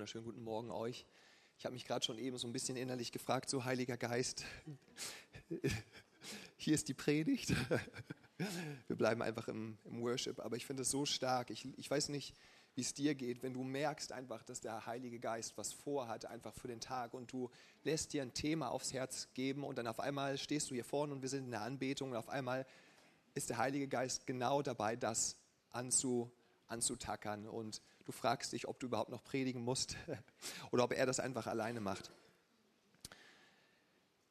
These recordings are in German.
wunderschönen guten Morgen euch. Ich habe mich gerade schon eben so ein bisschen innerlich gefragt, so Heiliger Geist, hier ist die Predigt. Wir bleiben einfach im, im Worship, aber ich finde es so stark. Ich, ich weiß nicht, wie es dir geht, wenn du merkst einfach, dass der Heilige Geist was vorhat, einfach für den Tag und du lässt dir ein Thema aufs Herz geben und dann auf einmal stehst du hier vorne und wir sind in der Anbetung und auf einmal ist der Heilige Geist genau dabei, das anzu, anzutackern und du fragst dich, ob du überhaupt noch predigen musst oder ob er das einfach alleine macht.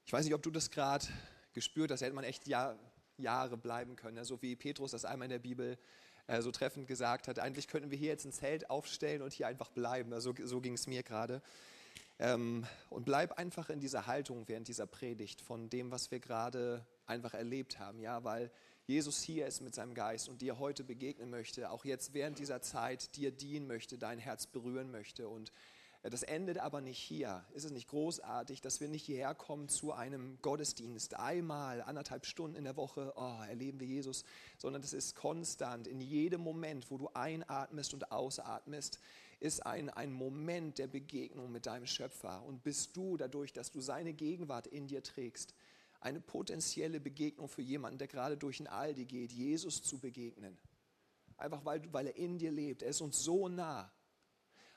Ich weiß nicht, ob du das gerade gespürt hast, da hätte man echt Jahr, Jahre bleiben können, so wie Petrus das einmal in der Bibel äh, so treffend gesagt hat. Eigentlich könnten wir hier jetzt ein Zelt aufstellen und hier einfach bleiben. Also, so ging es mir gerade. Ähm, und bleib einfach in dieser Haltung während dieser Predigt von dem, was wir gerade einfach erlebt haben, ja, weil Jesus hier ist mit seinem Geist und dir heute begegnen möchte, auch jetzt während dieser Zeit dir dienen möchte, dein Herz berühren möchte. Und äh, das endet aber nicht hier. Ist es nicht großartig, dass wir nicht hierher kommen zu einem Gottesdienst, einmal, anderthalb Stunden in der Woche, oh, erleben wir Jesus, sondern das ist konstant. In jedem Moment, wo du einatmest und ausatmest, ist ein, ein Moment der Begegnung mit deinem Schöpfer. Und bist du dadurch, dass du seine Gegenwart in dir trägst, eine potenzielle Begegnung für jemanden, der gerade durch ein Aldi geht, Jesus zu begegnen. Einfach weil, weil er in dir lebt. Er ist uns so nah.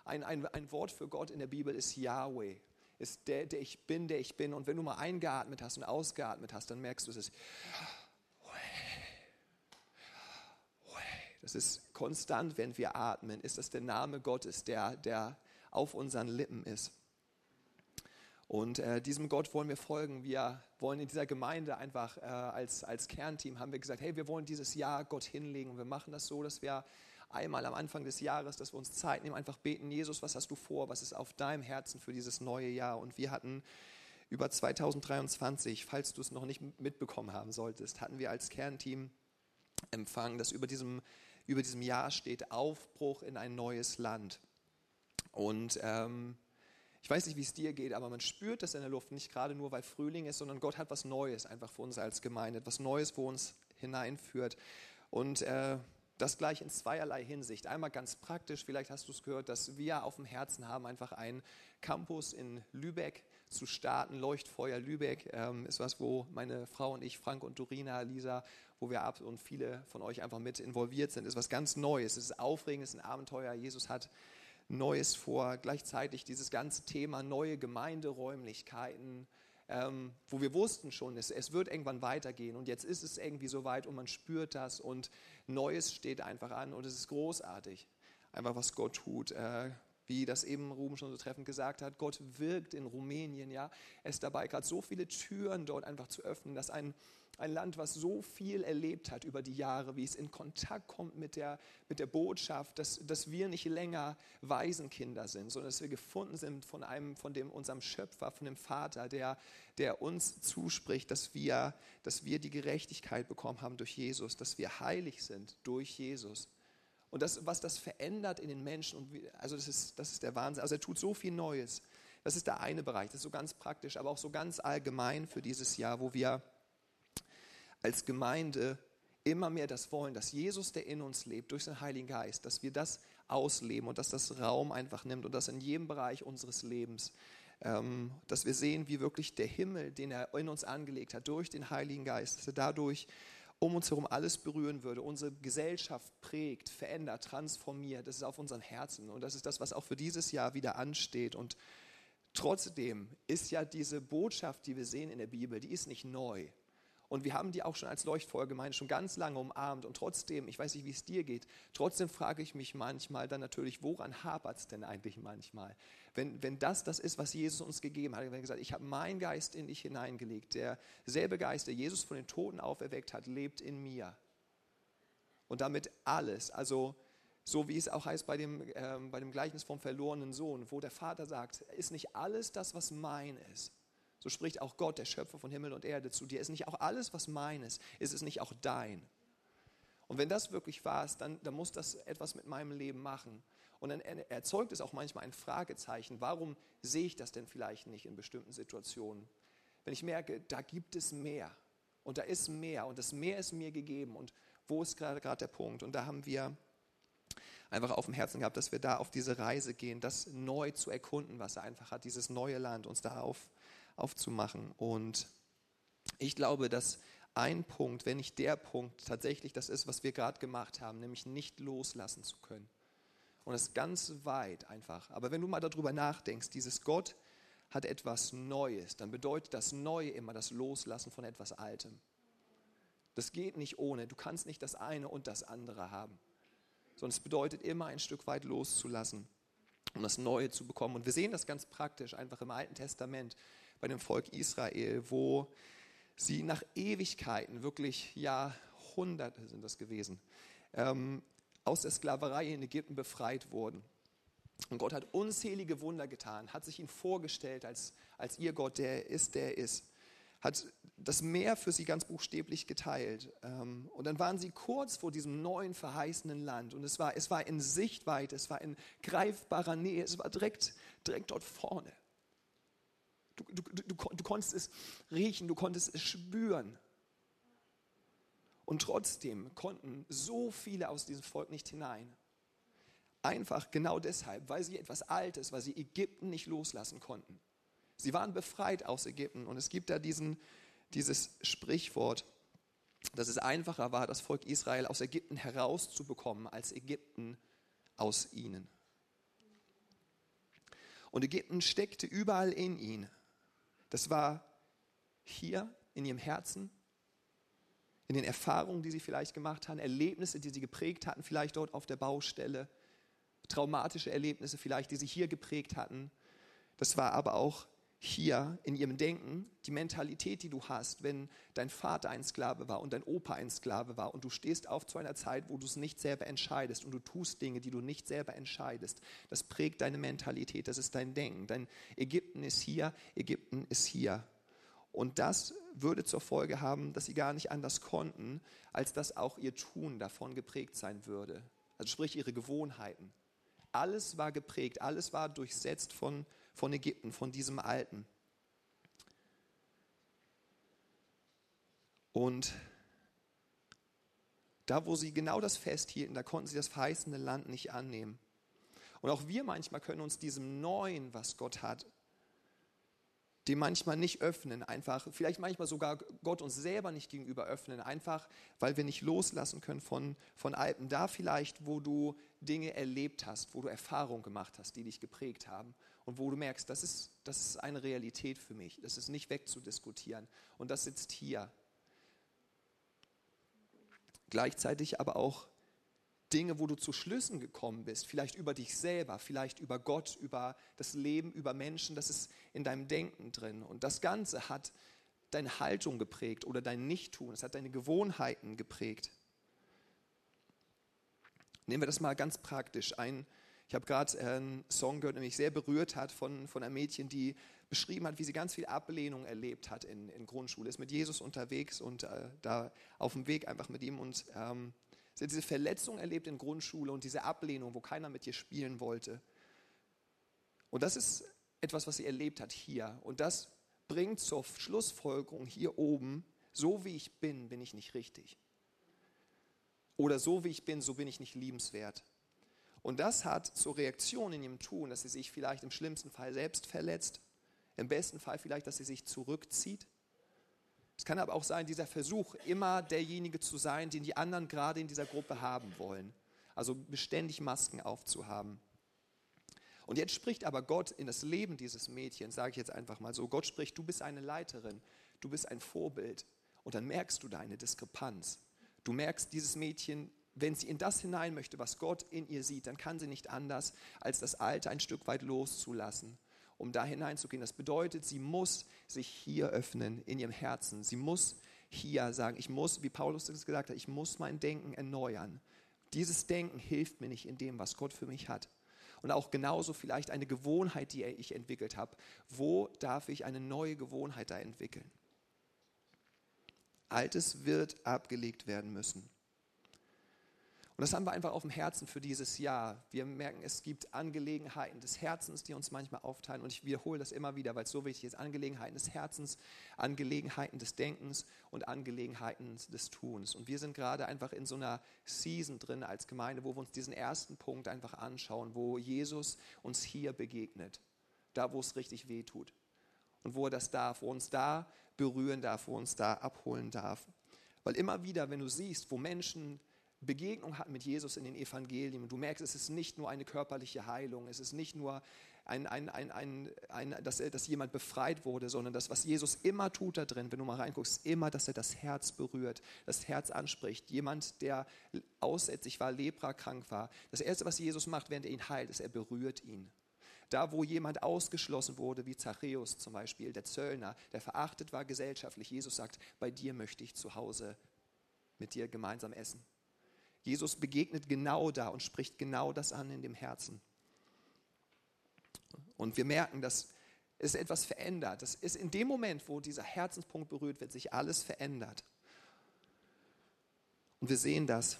Ein, ein, ein Wort für Gott in der Bibel ist Yahweh. Ist der, der ich bin, der ich bin. Und wenn du mal eingeatmet hast und ausgeatmet hast, dann merkst du, es ist. Das ist konstant, wenn wir atmen, ist das der Name Gottes, der, der auf unseren Lippen ist. Und äh, diesem Gott wollen wir folgen. Wir wollen in dieser Gemeinde einfach äh, als, als Kernteam haben wir gesagt, hey, wir wollen dieses Jahr Gott hinlegen. Wir machen das so, dass wir einmal am Anfang des Jahres, dass wir uns Zeit nehmen, einfach beten, Jesus, was hast du vor? Was ist auf deinem Herzen für dieses neue Jahr? Und wir hatten über 2023, falls du es noch nicht mitbekommen haben solltest, hatten wir als Kernteam empfangen, dass über diesem, über diesem Jahr steht Aufbruch in ein neues Land. Und ähm, ich weiß nicht, wie es dir geht, aber man spürt das in der Luft, nicht gerade nur, weil Frühling ist, sondern Gott hat was Neues einfach für uns als Gemeinde, etwas Neues, wo uns hineinführt. Und äh, das gleich in zweierlei Hinsicht. Einmal ganz praktisch, vielleicht hast du es gehört, dass wir auf dem Herzen haben, einfach einen Campus in Lübeck zu starten. Leuchtfeuer Lübeck ähm, ist was, wo meine Frau und ich, Frank und Dorina, Lisa, wo wir ab und viele von euch einfach mit involviert sind, ist was ganz Neues. Es ist aufregend, es ist ein Abenteuer. Jesus hat Neues vor. Gleichzeitig dieses ganze Thema neue Gemeinderäumlichkeiten, ähm, wo wir wussten schon, es, es wird irgendwann weitergehen und jetzt ist es irgendwie soweit und man spürt das und Neues steht einfach an und es ist großartig, einfach was Gott tut. Äh, wie das eben Ruben schon so treffend gesagt hat, Gott wirkt in Rumänien, ja. Ist dabei, gerade so viele Türen dort einfach zu öffnen, dass ein, ein Land, was so viel erlebt hat über die Jahre, wie es in Kontakt kommt mit der, mit der Botschaft, dass, dass wir nicht länger Waisenkinder sind, sondern dass wir gefunden sind von einem, von dem, unserem Schöpfer, von dem Vater, der, der uns zuspricht, dass wir, dass wir die Gerechtigkeit bekommen haben durch Jesus, dass wir heilig sind durch Jesus. Und das, was das verändert in den Menschen, und wie, also das ist, das ist der Wahnsinn. Also er tut so viel Neues. Das ist der eine Bereich, das ist so ganz praktisch, aber auch so ganz allgemein für dieses Jahr, wo wir als Gemeinde immer mehr das wollen, dass Jesus, der in uns lebt, durch den Heiligen Geist, dass wir das ausleben und dass das Raum einfach nimmt und das in jedem Bereich unseres Lebens, ähm, dass wir sehen, wie wirklich der Himmel, den er in uns angelegt hat, durch den Heiligen Geist, dass er dadurch um uns herum alles berühren würde, unsere Gesellschaft prägt, verändert, transformiert. Das ist auf unseren Herzen und das ist das, was auch für dieses Jahr wieder ansteht. Und trotzdem ist ja diese Botschaft, die wir sehen in der Bibel, die ist nicht neu. Und wir haben die auch schon als Leuchtfeuergemeinde schon ganz lange umarmt. Und trotzdem, ich weiß nicht, wie es dir geht, trotzdem frage ich mich manchmal dann natürlich, woran hapert es denn eigentlich manchmal? Wenn, wenn das das ist, was Jesus uns gegeben hat, wenn er gesagt ich habe meinen Geist in dich hineingelegt, derselbe Geist, der Jesus von den Toten auferweckt hat, lebt in mir. Und damit alles, also so wie es auch heißt bei dem, ähm, bei dem Gleichnis vom verlorenen Sohn, wo der Vater sagt, ist nicht alles das, was mein ist, so spricht auch Gott, der Schöpfer von Himmel und Erde, zu dir. Ist nicht auch alles, was mein ist, ist es nicht auch dein? Und wenn das wirklich ist, dann, dann muss das etwas mit meinem Leben machen. Und dann erzeugt es auch manchmal ein Fragezeichen. Warum sehe ich das denn vielleicht nicht in bestimmten Situationen? Wenn ich merke, da gibt es mehr und da ist mehr und das Meer ist mir gegeben und wo ist gerade, gerade der Punkt? Und da haben wir einfach auf dem Herzen gehabt, dass wir da auf diese Reise gehen, das neu zu erkunden, was er einfach hat, dieses neue Land, uns da auf, aufzumachen. Und ich glaube, dass ein Punkt, wenn nicht der Punkt, tatsächlich das ist, was wir gerade gemacht haben, nämlich nicht loslassen zu können. Und ist ganz weit einfach. Aber wenn du mal darüber nachdenkst, dieses Gott hat etwas Neues, dann bedeutet das Neue immer das Loslassen von etwas Altem. Das geht nicht ohne. Du kannst nicht das eine und das andere haben. Sondern es bedeutet immer ein Stück weit loszulassen, um das Neue zu bekommen. Und wir sehen das ganz praktisch einfach im Alten Testament bei dem Volk Israel, wo sie nach Ewigkeiten, wirklich Jahrhunderte sind das gewesen, ähm, aus der Sklaverei in Ägypten befreit wurden. Und Gott hat unzählige Wunder getan, hat sich ihn vorgestellt als, als ihr Gott, der ist, der ist. Hat das Meer für sie ganz buchstäblich geteilt. Ähm, und dann waren sie kurz vor diesem neuen verheißenen Land. Und es war, es war in Sichtweite, es war in greifbarer Nähe, es war direkt, direkt dort vorne. Du, du, du, du konntest es riechen, du konntest es spüren. Und trotzdem konnten so viele aus diesem Volk nicht hinein. Einfach genau deshalb, weil sie etwas Altes, weil sie Ägypten nicht loslassen konnten. Sie waren befreit aus Ägypten und es gibt da diesen, dieses Sprichwort, dass es einfacher war, das Volk Israel aus Ägypten herauszubekommen, als Ägypten aus ihnen. Und Ägypten steckte überall in ihnen. Das war hier in ihrem Herzen, in den Erfahrungen, die sie vielleicht gemacht haben, Erlebnisse, die sie geprägt hatten, vielleicht dort auf der Baustelle, traumatische Erlebnisse vielleicht, die sie hier geprägt hatten. Das war aber auch hier in ihrem Denken die Mentalität, die du hast, wenn dein Vater ein Sklave war und dein Opa ein Sklave war und du stehst auf zu einer Zeit, wo du es nicht selber entscheidest und du tust Dinge, die du nicht selber entscheidest. Das prägt deine Mentalität, das ist dein Denken. Dein Ägypten ist hier, Ägypten ist hier. Und das würde zur Folge haben, dass sie gar nicht anders konnten, als dass auch ihr Tun davon geprägt sein würde. Also sprich ihre Gewohnheiten. Alles war geprägt, alles war durchsetzt von, von Ägypten, von diesem Alten. Und da, wo sie genau das festhielten, da konnten sie das verheißene Land nicht annehmen. Und auch wir manchmal können uns diesem Neuen, was Gott hat, dem manchmal nicht öffnen, einfach, vielleicht manchmal sogar Gott uns selber nicht gegenüber öffnen, einfach weil wir nicht loslassen können von, von Alpen. Da vielleicht, wo du Dinge erlebt hast, wo du Erfahrungen gemacht hast, die dich geprägt haben und wo du merkst, das ist, das ist eine Realität für mich, das ist nicht wegzudiskutieren und das sitzt hier. Gleichzeitig aber auch Dinge, wo du zu Schlüssen gekommen bist, vielleicht über dich selber, vielleicht über Gott, über das Leben, über Menschen, das ist in deinem Denken drin. Und das Ganze hat deine Haltung geprägt oder dein Nichttun, es hat deine Gewohnheiten geprägt. Nehmen wir das mal ganz praktisch. Ein, ich habe gerade einen Song gehört, der mich sehr berührt hat von, von einem Mädchen, die beschrieben hat, wie sie ganz viel Ablehnung erlebt hat in, in Grundschule, ist mit Jesus unterwegs und äh, da auf dem Weg einfach mit ihm und ähm, Sie hat diese Verletzung erlebt in Grundschule und diese Ablehnung, wo keiner mit ihr spielen wollte. Und das ist etwas, was sie erlebt hat hier. Und das bringt zur Schlussfolgerung hier oben, so wie ich bin, bin ich nicht richtig. Oder so wie ich bin, so bin ich nicht liebenswert. Und das hat zur Reaktion in ihrem Tun, dass sie sich vielleicht im schlimmsten Fall selbst verletzt, im besten Fall vielleicht, dass sie sich zurückzieht es kann aber auch sein, dieser Versuch, immer derjenige zu sein, den die anderen gerade in dieser Gruppe haben wollen. Also beständig Masken aufzuhaben. Und jetzt spricht aber Gott in das Leben dieses Mädchens, sage ich jetzt einfach mal so, Gott spricht, du bist eine Leiterin, du bist ein Vorbild. Und dann merkst du deine Diskrepanz. Du merkst, dieses Mädchen, wenn sie in das hinein möchte, was Gott in ihr sieht, dann kann sie nicht anders, als das Alte ein Stück weit loszulassen um da hineinzugehen. Das bedeutet, sie muss sich hier öffnen in ihrem Herzen. Sie muss hier sagen, ich muss, wie Paulus es gesagt hat, ich muss mein Denken erneuern. Dieses Denken hilft mir nicht in dem, was Gott für mich hat. Und auch genauso vielleicht eine Gewohnheit, die ich entwickelt habe. Wo darf ich eine neue Gewohnheit da entwickeln? Altes wird abgelegt werden müssen. Und das haben wir einfach auf dem Herzen für dieses Jahr. Wir merken, es gibt Angelegenheiten des Herzens, die uns manchmal aufteilen. Und ich wiederhole das immer wieder, weil es so wichtig ist. Angelegenheiten des Herzens, Angelegenheiten des Denkens und Angelegenheiten des Tuns. Und wir sind gerade einfach in so einer Season drin als Gemeinde, wo wir uns diesen ersten Punkt einfach anschauen, wo Jesus uns hier begegnet. Da, wo es richtig weh tut. Und wo er das darf, wo uns da berühren darf, wo uns da abholen darf. Weil immer wieder, wenn du siehst, wo Menschen Begegnung hat mit Jesus in den Evangelien. Du merkst, es ist nicht nur eine körperliche Heilung, es ist nicht nur, ein, ein, ein, dass, dass jemand befreit wurde, sondern das, was Jesus immer tut da drin, wenn du mal reinguckst, immer, dass er das Herz berührt, das Herz anspricht. Jemand, der aussätzlich war, leprakrank war. Das Erste, was Jesus macht, während er ihn heilt, ist, er berührt ihn. Da, wo jemand ausgeschlossen wurde, wie Zachäus zum Beispiel, der Zöllner, der verachtet war gesellschaftlich, Jesus sagt, bei dir möchte ich zu Hause mit dir gemeinsam essen. Jesus begegnet genau da und spricht genau das an in dem Herzen. Und wir merken, dass es etwas verändert. Das ist in dem Moment, wo dieser Herzenspunkt berührt wird, sich alles verändert. Und wir sehen das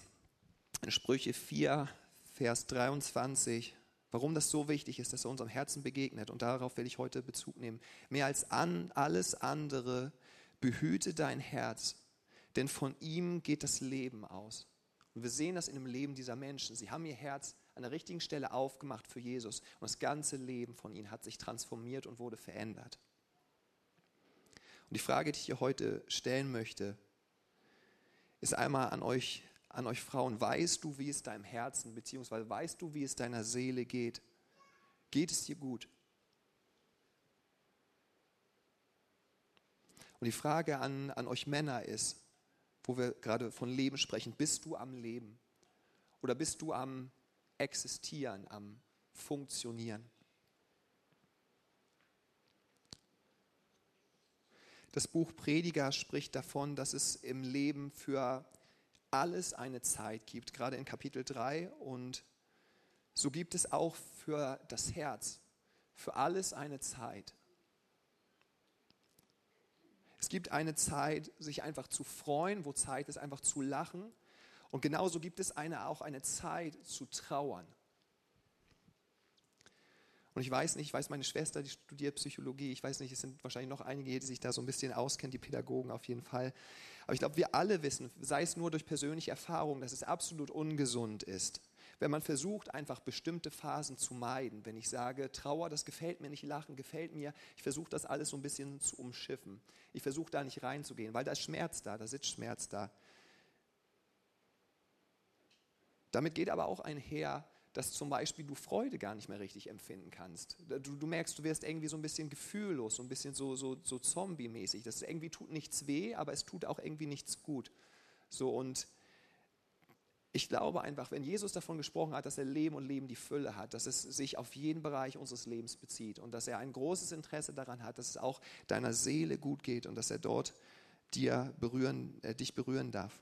in Sprüche 4, Vers 23, warum das so wichtig ist, dass er unserem Herzen begegnet. Und darauf will ich heute Bezug nehmen. Mehr als an alles andere behüte dein Herz, denn von ihm geht das Leben aus. Und wir sehen das in dem Leben dieser Menschen. Sie haben ihr Herz an der richtigen Stelle aufgemacht für Jesus und das ganze Leben von ihnen hat sich transformiert und wurde verändert. Und die Frage, die ich hier heute stellen möchte, ist einmal an euch, an euch Frauen. Weißt du, wie es deinem Herzen, beziehungsweise weißt du, wie es deiner Seele geht? Geht es dir gut? Und die Frage an, an euch Männer ist, wo wir gerade von Leben sprechen. Bist du am Leben? Oder bist du am Existieren, am Funktionieren? Das Buch Prediger spricht davon, dass es im Leben für alles eine Zeit gibt, gerade in Kapitel 3. Und so gibt es auch für das Herz, für alles eine Zeit. Es gibt eine Zeit, sich einfach zu freuen, wo Zeit ist, einfach zu lachen. Und genauso gibt es eine, auch eine Zeit zu trauern. Und ich weiß nicht, ich weiß, meine Schwester, die studiert Psychologie, ich weiß nicht, es sind wahrscheinlich noch einige, die sich da so ein bisschen auskennen, die Pädagogen auf jeden Fall. Aber ich glaube, wir alle wissen, sei es nur durch persönliche Erfahrung, dass es absolut ungesund ist, wenn man versucht, einfach bestimmte Phasen zu meiden. Wenn ich sage, Trauer, das gefällt mir nicht, Lachen gefällt mir, ich versuche das alles so ein bisschen zu umschiffen. Ich versuche da nicht reinzugehen, weil da ist Schmerz da, da sitzt Schmerz da. Damit geht aber auch einher, dass zum Beispiel du Freude gar nicht mehr richtig empfinden kannst. Du, du merkst, du wirst irgendwie so ein bisschen gefühllos, so ein bisschen so, so, so zombie-mäßig. Das irgendwie tut nichts weh, aber es tut auch irgendwie nichts gut. So und ich glaube einfach, wenn Jesus davon gesprochen hat, dass er Leben und Leben die Fülle hat, dass es sich auf jeden Bereich unseres Lebens bezieht und dass er ein großes Interesse daran hat, dass es auch deiner Seele gut geht und dass er dort dir berühren, äh, dich berühren darf.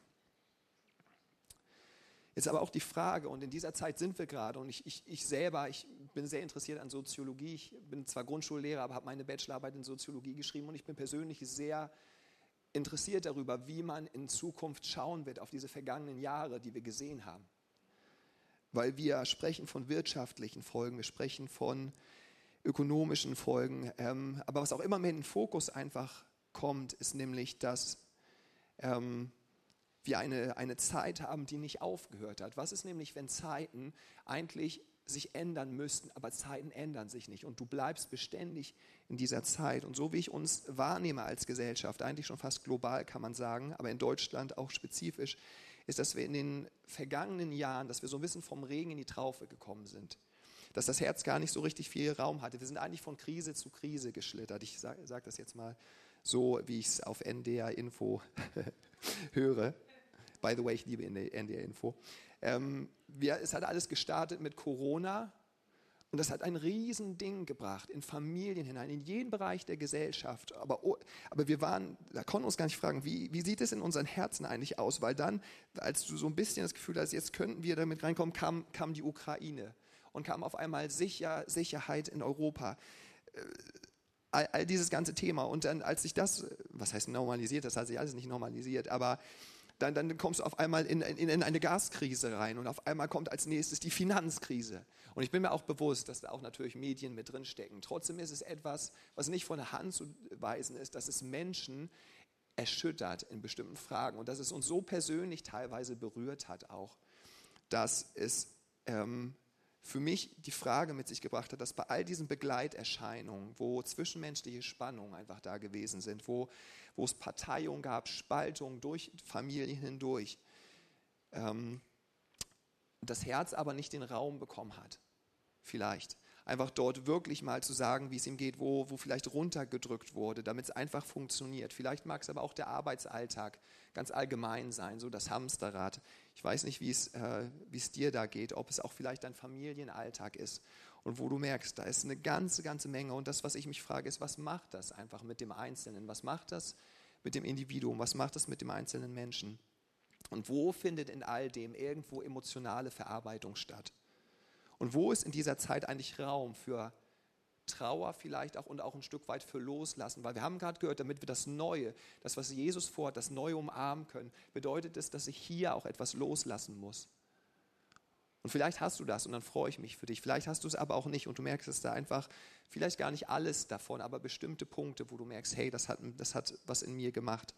Jetzt aber auch die Frage, und in dieser Zeit sind wir gerade, und ich, ich, ich selber, ich bin sehr interessiert an Soziologie, ich bin zwar Grundschullehrer, aber habe meine Bachelorarbeit in Soziologie geschrieben und ich bin persönlich sehr interessiert darüber, wie man in Zukunft schauen wird auf diese vergangenen Jahre, die wir gesehen haben. Weil wir sprechen von wirtschaftlichen Folgen, wir sprechen von ökonomischen Folgen. Ähm, aber was auch immer mehr in den Fokus einfach kommt, ist nämlich, dass ähm, wir eine, eine Zeit haben, die nicht aufgehört hat. Was ist nämlich, wenn Zeiten eigentlich sich ändern müssten, aber Zeiten ändern sich nicht und du bleibst beständig in dieser Zeit. Und so wie ich uns wahrnehme als Gesellschaft, eigentlich schon fast global kann man sagen, aber in Deutschland auch spezifisch, ist, dass wir in den vergangenen Jahren, dass wir so ein bisschen vom Regen in die Traufe gekommen sind. Dass das Herz gar nicht so richtig viel Raum hatte. Wir sind eigentlich von Krise zu Krise geschlittert. Ich sage sag das jetzt mal so, wie ich es auf NDR Info höre. By the way, ich liebe NDR Info. Ähm, wir, es hat alles gestartet mit Corona und das hat ein Riesending gebracht in Familien hinein, in jeden Bereich der Gesellschaft. Aber, oh, aber wir waren, da konnten uns gar nicht fragen, wie, wie sieht es in unseren Herzen eigentlich aus? Weil dann, als du so ein bisschen das Gefühl hast, jetzt könnten wir damit reinkommen, kam, kam die Ukraine und kam auf einmal Sicher, Sicherheit in Europa. Äh, all, all, dieses ganze Thema. Und dann, als sich das, was heißt normalisiert, das hat sich alles nicht normalisiert, aber dann, dann kommst du auf einmal in, in, in, eine Gaskrise rein und auf einmal kommt als nächstes die Finanzkrise. Und ich bin mir auch bewusst, dass da auch natürlich Medien mit drin stecken. Trotzdem ist es etwas, was nicht von der Hand zu weisen ist, dass es Menschen erschüttert in bestimmten Fragen und dass es uns so persönlich teilweise berührt hat auch, dass es ähm, für mich die Frage mit sich gebracht hat, dass bei all diesen Begleiterscheinungen, wo zwischenmenschliche Spannungen einfach da gewesen sind, wo, wo es Parteiung gab, Spaltung durch Familien hindurch, ähm, das Herz aber nicht den Raum bekommen hat, vielleicht einfach dort wirklich mal zu sagen, wie es ihm geht, wo, wo vielleicht runtergedrückt wurde, damit es einfach funktioniert. Vielleicht mag es aber auch der Arbeitsalltag ganz allgemein sein, so das Hamsterrad. Ich weiß nicht, wie es, äh, es dir da geht, ob es auch vielleicht dein Familienalltag ist und wo du merkst, da ist eine ganze, ganze Menge. Und das, was ich mich frage, ist, was macht das einfach mit dem Einzelnen? Was macht das mit dem Individuum? Was macht das mit dem einzelnen Menschen? Und wo findet in all dem irgendwo emotionale Verarbeitung statt? Und wo ist in dieser Zeit eigentlich Raum für Trauer vielleicht auch und auch ein Stück weit für Loslassen? Weil wir haben gerade gehört, damit wir das Neue, das, was Jesus vorhat, das Neue umarmen können, bedeutet es, dass ich hier auch etwas loslassen muss. Und vielleicht hast du das und dann freue ich mich für dich. Vielleicht hast du es aber auch nicht und du merkst es da einfach, vielleicht gar nicht alles davon, aber bestimmte Punkte, wo du merkst, hey, das hat, das hat was in mir gemacht.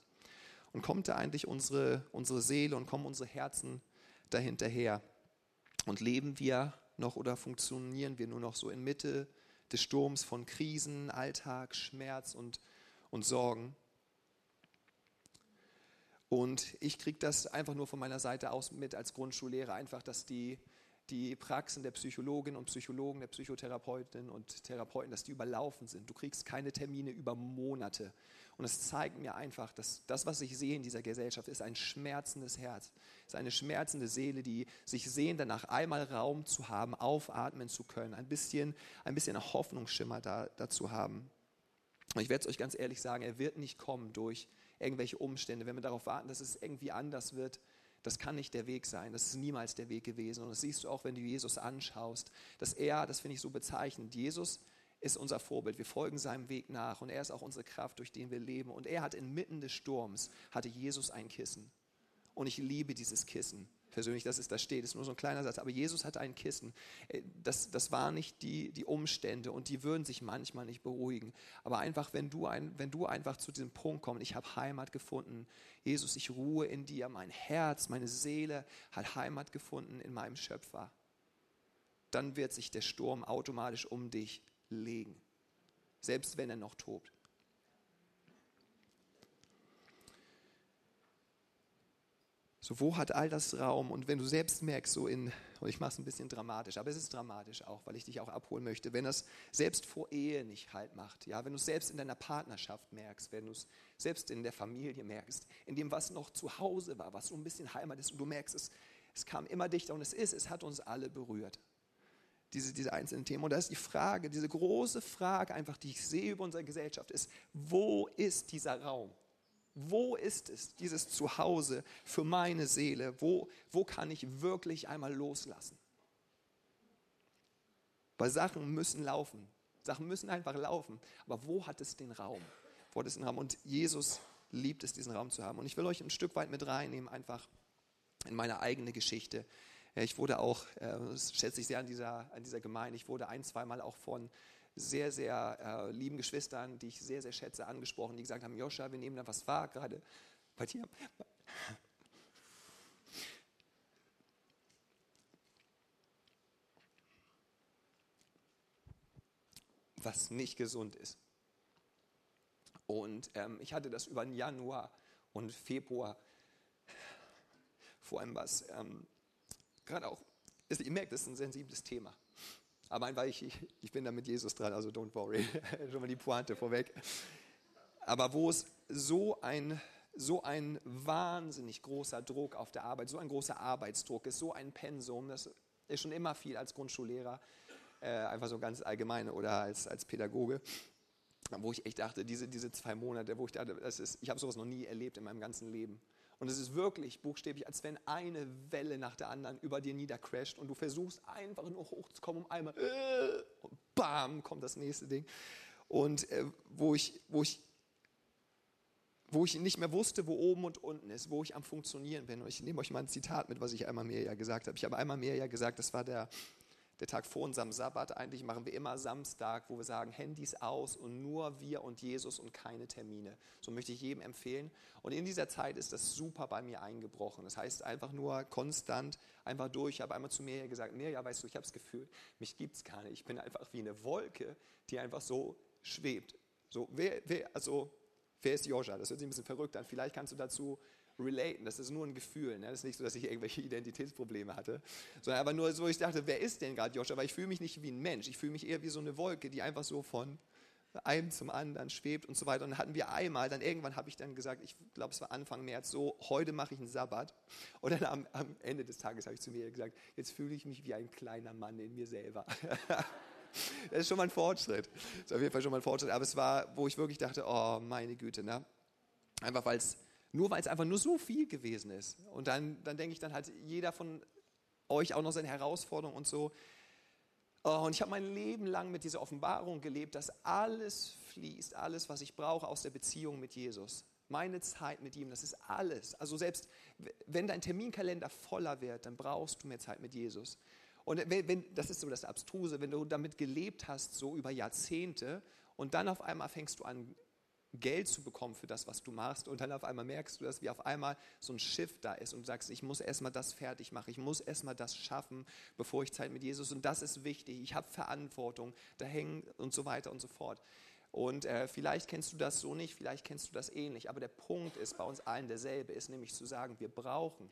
Und kommt da eigentlich unsere, unsere Seele und kommen unsere Herzen dahinterher? Und leben wir noch oder funktionieren wir nur noch so in Mitte des Sturms von Krisen, Alltag, Schmerz und, und Sorgen? Und ich kriege das einfach nur von meiner Seite aus mit als Grundschullehrer, einfach, dass die, die Praxen der Psychologinnen und Psychologen, der Psychotherapeutinnen und Therapeuten, dass die überlaufen sind. Du kriegst keine Termine über Monate. Und es zeigt mir einfach, dass das, was ich sehe in dieser Gesellschaft, ist ein schmerzendes Herz, ist eine schmerzende Seele, die sich sehnt danach, einmal Raum zu haben, aufatmen zu können, ein bisschen, ein bisschen Hoffnungsschimmer da, dazu haben. Und ich werde es euch ganz ehrlich sagen, er wird nicht kommen durch irgendwelche Umstände. Wenn wir darauf warten, dass es irgendwie anders wird, das kann nicht der Weg sein. Das ist niemals der Weg gewesen. Und das siehst du auch, wenn du Jesus anschaust, dass er, das finde ich so bezeichnend, Jesus ist unser Vorbild. Wir folgen seinem Weg nach und er ist auch unsere Kraft, durch den wir leben. Und er hat inmitten des Sturms, hatte Jesus ein Kissen. Und ich liebe dieses Kissen. Persönlich, dass es da steht, ist nur so ein kleiner Satz. Aber Jesus hatte ein Kissen. Äh, das, das waren nicht die, die Umstände und die würden sich manchmal nicht beruhigen. Aber einfach, wenn du, ein, wenn du einfach zu diesem Punkt kommst, ich habe Heimat gefunden. Jesus, ich ruhe in dir. Mein Herz, meine Seele hat Heimat gefunden in meinem Schöpfer. Dann wird sich der Sturm automatisch um dich legen, selbst wenn er noch tobt. So, wo hat all das Raum? Und wenn du selbst merkst, so in, und ich mache es ein bisschen dramatisch, aber es ist dramatisch auch, weil ich dich auch abholen möchte, wenn das selbst vor Ehe nicht halt macht, ja, wenn du es selbst in deiner Partnerschaft merkst, wenn du es selbst in der Familie merkst, in dem, was noch zu Hause war, was so ein bisschen Heimat ist und du merkst, es, es kam immer dichter und es ist, es hat uns alle berührt diese, diese einzelnen Themen. Und da ist die Frage, diese große Frage einfach, die ich sehe über unsere Gesellschaft, ist, wo ist dieser Raum? Wo ist es, dieses Zuhause für meine Seele? Wo, wo kann ich wirklich einmal loslassen? Weil Sachen müssen laufen. Sachen müssen einfach laufen. Aber wo hat es den Raum? Wo hat es den Raum? Und Jesus liebt es, diesen Raum zu haben. Und ich will euch ein Stück weit mit reinnehmen, einfach in meine eigene Geschichte. Ich wurde auch, äh, das schätze ich sehr an dieser, an dieser Gemeinde, ich wurde ein, zweimal auch von sehr, sehr äh, lieben Geschwistern, die ich sehr, sehr schätze, angesprochen, die gesagt haben, Joscha, wir nehmen da was wahr, gerade bei dir. Was nicht gesund ist. Und ähm, ich hatte das über den Januar und Februar, vor allem was ähm, gerade auch, ihr merkt, das ist ein sensibles Thema. Aber einfach, ich, ich bin da mit Jesus dran, also don't worry. Schon mal die Pointe vorweg. Aber wo es so ein, so ein wahnsinnig großer Druck auf der Arbeit, so ein großer Arbeitsdruck ist, so ein Pensum, das ist schon immer viel als Grundschullehrer, äh, einfach so ganz allgemein oder als, als Pädagoge, wo ich echt dachte, diese, diese zwei Monate, wo ich dachte, das ist, ich habe sowas noch nie erlebt in meinem ganzen Leben. Und es ist wirklich buchstäblich, als wenn eine Welle nach der anderen über dir niedercrasht und du versuchst einfach nur hochzukommen, um einmal äh, und bam, kommt das nächste Ding. Und äh, wo, ich, wo, ich, wo ich nicht mehr wusste, wo oben und unten ist, wo ich am Funktionieren bin. Und ich nehme euch mal ein Zitat mit, was ich einmal mehr ja gesagt habe. Ich habe einmal mehr ja gesagt, das war der, der Tag vor unserem Sabbat. Eigentlich machen wir immer Samstag, wo wir sagen, Handys aus und nur wir und Jesus und keine Termine. So möchte ich jedem empfehlen. Und in dieser Zeit ist das super bei mir eingebrochen. Das heißt einfach nur konstant, einfach durch. Ich habe einmal zu mir gesagt, Mirja, weißt du, ich habe das Gefühl, mich gibt es gar nicht. Ich bin einfach wie eine Wolke, die einfach so schwebt. So, wer, wer, also, wer ist Joscha? Das hört sich ein bisschen verrückt an. Vielleicht kannst du dazu relaten. Das ist nur ein Gefühl. Ne? Das ist nicht so, dass ich irgendwelche Identitätsprobleme hatte, sondern aber nur so, ich dachte, wer ist denn gerade Joshua? Weil ich fühle mich nicht wie ein Mensch. Ich fühle mich eher wie so eine Wolke, die einfach so von einem zum anderen schwebt und so weiter. Und dann hatten wir einmal, dann irgendwann habe ich dann gesagt, ich glaube, es war Anfang März so, heute mache ich einen Sabbat. Und dann am, am Ende des Tages habe ich zu mir gesagt, jetzt fühle ich mich wie ein kleiner Mann in mir selber. das ist schon mal ein Fortschritt. Das ist auf jeden Fall schon mal ein Fortschritt. Aber es war, wo ich wirklich dachte, oh meine Güte, ne? Einfach weil es nur weil es einfach nur so viel gewesen ist. Und dann, dann denke ich, dann hat jeder von euch auch noch seine Herausforderungen und so. Oh, und ich habe mein Leben lang mit dieser Offenbarung gelebt, dass alles fließt, alles, was ich brauche aus der Beziehung mit Jesus. Meine Zeit mit ihm, das ist alles. Also selbst wenn dein Terminkalender voller wird, dann brauchst du mehr Zeit mit Jesus. Und wenn, wenn, das ist so das Abstruse, wenn du damit gelebt hast, so über Jahrzehnte, und dann auf einmal fängst du an, Geld zu bekommen für das, was du machst. Und dann auf einmal merkst du, dass wie auf einmal so ein Schiff da ist und du sagst, ich muss erstmal das fertig machen, ich muss erstmal das schaffen, bevor ich Zeit mit Jesus. Und das ist wichtig. Ich habe Verantwortung, da hängen und so weiter und so fort. Und äh, vielleicht kennst du das so nicht, vielleicht kennst du das ähnlich. Aber der Punkt ist bei uns allen derselbe, ist nämlich zu sagen, wir brauchen,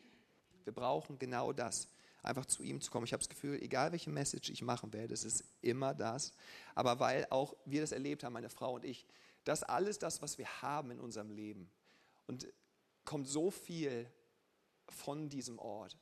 wir brauchen genau das einfach zu ihm zu kommen. Ich habe das Gefühl, egal welche Message ich machen werde, es ist immer das. Aber weil auch wir das erlebt haben, meine Frau und ich, das alles das, was wir haben in unserem Leben. Und kommt so viel von diesem Ort.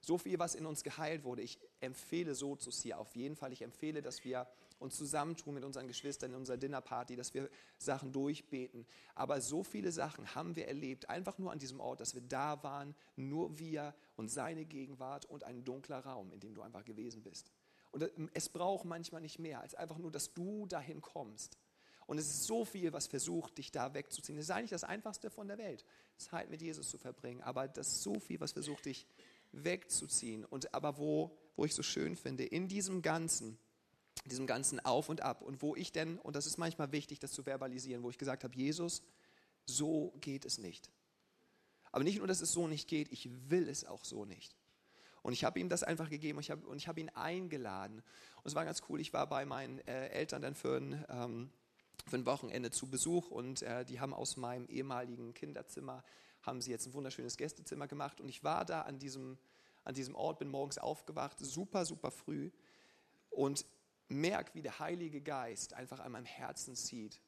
So viel, was in uns geheilt wurde. Ich empfehle so zu hier auf jeden Fall. Ich empfehle, dass wir uns zusammentun mit unseren Geschwistern in unserer Dinnerparty, dass wir Sachen durchbeten. Aber so viele Sachen haben wir erlebt, einfach nur an diesem Ort, dass wir da waren, nur wir und seine Gegenwart und ein dunkler Raum, in dem du einfach gewesen bist. Und es braucht manchmal nicht mehr, als einfach nur, dass du dahin kommst und es ist so viel, was versucht, dich da wegzuziehen. Es ist eigentlich das Einfachste von der Welt, Zeit mit Jesus zu verbringen. Aber das ist so viel, was versucht, dich wegzuziehen. Und aber wo, wo ich so schön finde, in diesem Ganzen, diesem ganzen Auf und Ab und wo ich denn, und das ist manchmal wichtig, das zu verbalisieren, wo ich gesagt habe, Jesus, so geht es nicht. Aber nicht nur, dass es so nicht geht, ich will es auch so nicht. Und ich habe ihm das einfach gegeben und ich habe hab ihn eingeladen. Und es war ganz cool, ich war bei meinen äh, Eltern dann für ein, ähm, für ein Wochenende zu Besuch und äh, die haben aus meinem ehemaligen Kinderzimmer, haben sie jetzt ein wunderschönes Gästezimmer gemacht und ich war da an diesem, an diesem Ort, bin morgens aufgewacht, super, super früh und merke, wie der Heilige Geist einfach an meinem Herzen zieht